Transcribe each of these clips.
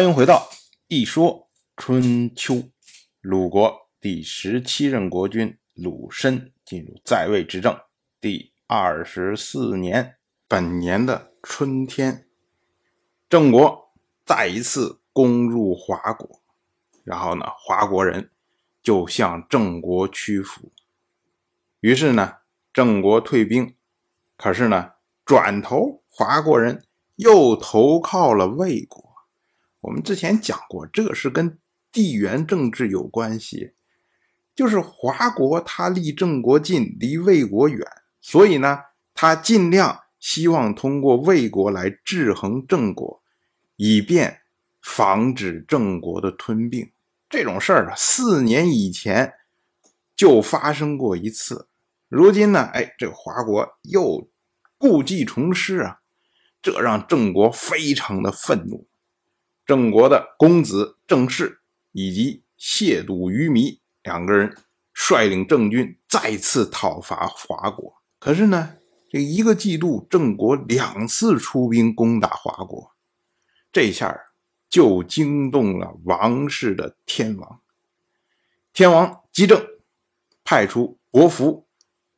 欢迎回到《一说春秋》。鲁国第十七任国君鲁申进入在位执政第二十四年，本年的春天，郑国再一次攻入华国，然后呢，华国人就向郑国屈服。于是呢，郑国退兵，可是呢，转头华国人又投靠了魏国。我们之前讲过，这是跟地缘政治有关系，就是华国它离郑国近，离魏国远，所以呢，他尽量希望通过魏国来制衡郑国，以便防止郑国的吞并。这种事儿啊，四年以前就发生过一次，如今呢，哎，这华国又故技重施啊，这让郑国非常的愤怒。郑国的公子郑氏以及谢笃于弥两个人率领郑军再次讨伐华国。可是呢，这一个季度，郑国两次出兵攻打华国，这下就惊动了王室的天王。天王姬政派出伯服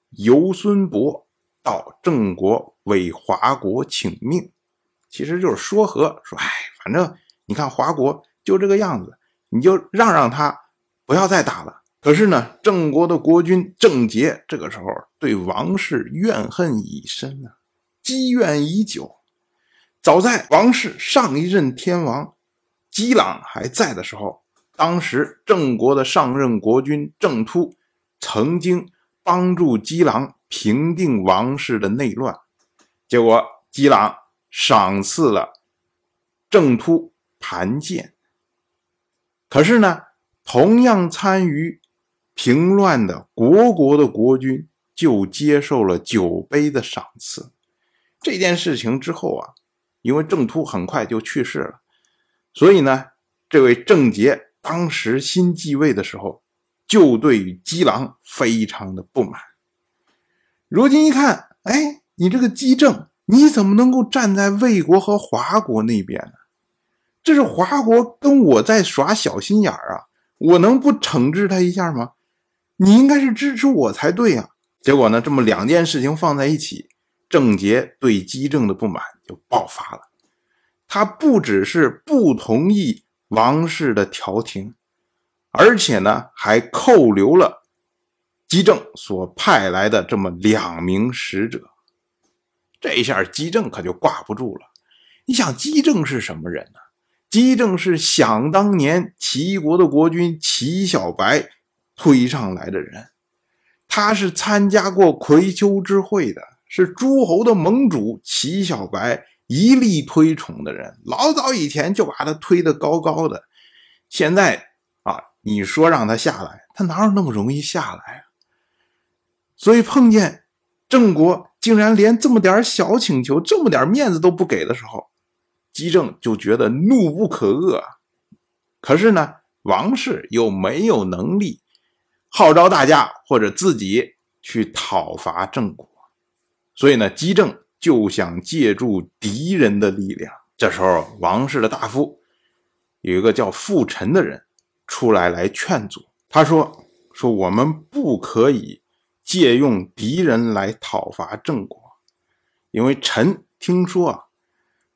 游孙伯到郑国为华国请命，其实就是说和，说哎，反正。你看华国就这个样子，你就让让他不要再打了。可是呢，郑国的国君郑杰这个时候对王室怨恨已深啊，积怨已久。早在王室上一任天王姬朗还在的时候，当时郑国的上任国君郑突曾经帮助姬朗平定王室的内乱，结果姬朗赏赐了郑突。盘剑。可是呢，同样参与平乱的国国的国君就接受了酒杯的赏赐。这件事情之后啊，因为郑突很快就去世了，所以呢，这位郑杰当时新继位的时候，就对于姬狼非常的不满。如今一看，哎，你这个姬政，你怎么能够站在魏国和华国那边呢？这是华国跟我在耍小心眼儿啊！我能不惩治他一下吗？你应该是支持我才对呀！结果呢，这么两件事情放在一起，郑杰对姬政的不满就爆发了。他不只是不同意王室的调停，而且呢，还扣留了姬政所派来的这么两名使者。这下姬政可就挂不住了。你想，姬政是什么人呢？姬政是想当年齐国的国君齐小白推上来的人，他是参加过葵丘之会的，是诸侯的盟主齐小白一力推崇的人，老早以前就把他推得高高的。现在啊，你说让他下来，他哪有那么容易下来啊？所以碰见郑国竟然连这么点小请求、这么点面子都不给的时候。姬政就觉得怒不可遏，可是呢，王室又没有能力号召大家或者自己去讨伐郑国，所以呢，姬政就想借助敌人的力量。这时候，王室的大夫有一个叫傅臣的人出来来劝阻，他说：“说我们不可以借用敌人来讨伐郑国，因为臣听说啊。”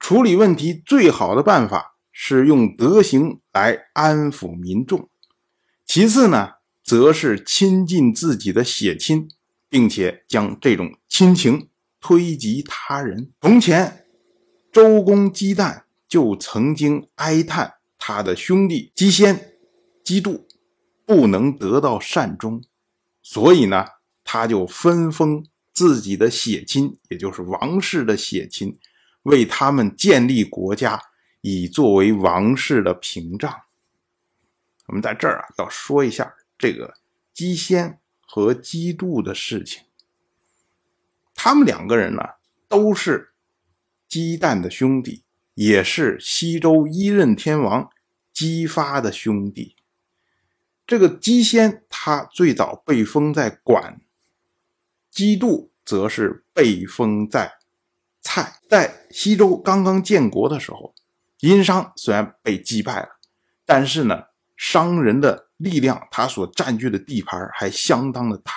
处理问题最好的办法是用德行来安抚民众，其次呢，则是亲近自己的血亲，并且将这种亲情推及他人。从前，周公姬旦就曾经哀叹他的兄弟姬先、姬度不能得到善终，所以呢，他就分封自己的血亲，也就是王室的血亲。为他们建立国家，以作为王室的屏障。我们在这儿啊，要说一下这个姬先和姬度的事情。他们两个人呢，都是姬旦的兄弟，也是西周一任天王姬发的兄弟。这个姬先他最早被封在管，姬度则是被封在。蔡在西周刚刚建国的时候，殷商虽然被击败了，但是呢，商人的力量，他所占据的地盘还相当的大，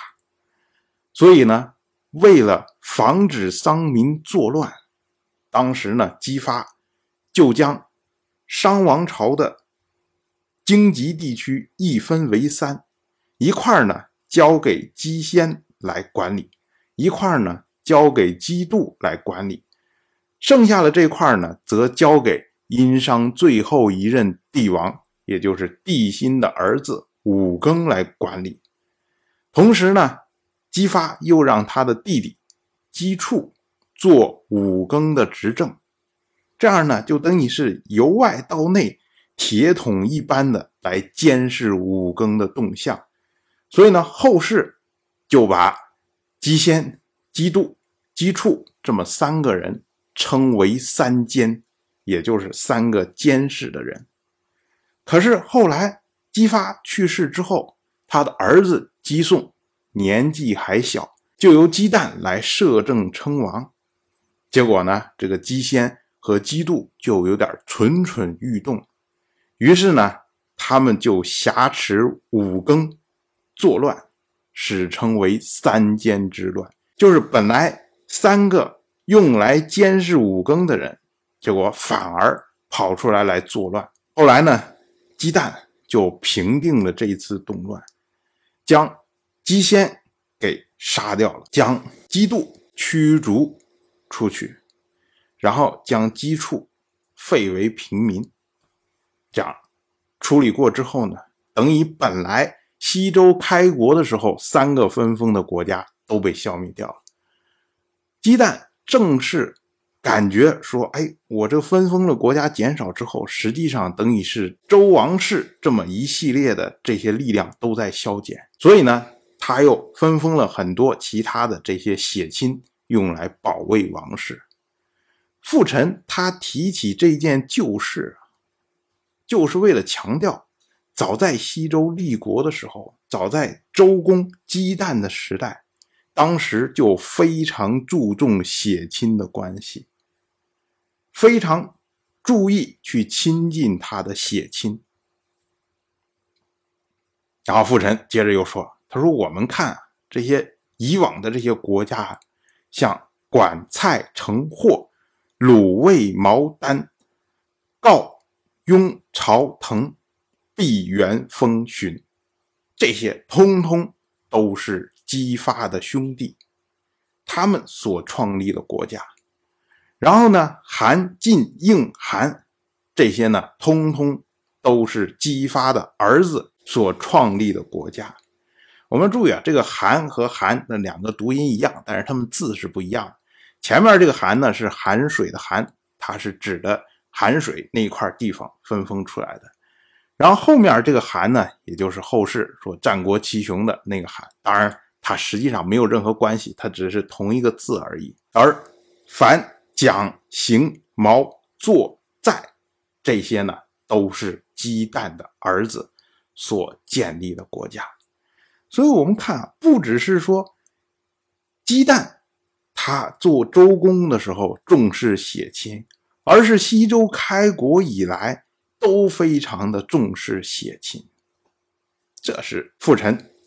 所以呢，为了防止商民作乱，当时呢，姬发就将商王朝的荆棘地区一分为三，一块呢交给姬先来管理，一块呢交给姬度来管理，剩下的这块呢，则交给殷商最后一任帝王。也就是帝辛的儿子武庚来管理，同时呢，姬发又让他的弟弟姬处做武庚的执政，这样呢，就等于是由外到内铁桶一般的来监视武庚的动向，所以呢，后世就把姬先、姬度、姬处这么三个人称为三监，也就是三个监视的人。可是后来姬发去世之后，他的儿子姬诵年纪还小，就由姬旦来摄政称王。结果呢，这个姬先和姬度就有点蠢蠢欲动，于是呢，他们就挟持五更作乱，史称为三监之乱。就是本来三个用来监视五更的人，结果反而跑出来来作乱。后来呢？姬旦就平定了这一次动乱，将姬先给杀掉了，将姬度驱逐出去，然后将姬处废为平民。这样处理过之后呢，等于本来西周开国的时候三个分封的国家都被消灭掉了。姬旦正是。感觉说，哎，我这分封的国家减少之后，实际上等于是周王室这么一系列的这些力量都在消减，所以呢，他又分封了很多其他的这些血亲，用来保卫王室。傅臣他提起这件旧事，就是为了强调，早在西周立国的时候，早在周公姬旦的时代，当时就非常注重血亲的关系。非常注意去亲近他的血亲，然后傅臣接着又说：“他说我们看这些以往的这些国家，像管蔡成霍、鲁卫毛丹、告雍朝腾、毕元封荀，这些通通都是姬发的兄弟，他们所创立的国家。”然后呢，韩、晋、应、韩，这些呢，通通都是姬发的儿子所创立的国家。我们注意啊，这个韩和韩的两个读音一样，但是他们字是不一样的。前面这个韩呢是寒水的寒，它是指的寒水那块地方分封出来的。然后后面这个韩呢，也就是后世说战国七雄的那个韩，当然它实际上没有任何关系，它只是同一个字而已。而凡。蒋、邢、毛、作、在，这些呢都是姬旦的儿子所建立的国家，所以我们看啊，不只是说姬旦他做周公的时候重视血亲，而是西周开国以来都非常的重视血亲，这是傅臣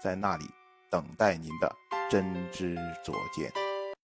在那里等待您的真知灼见。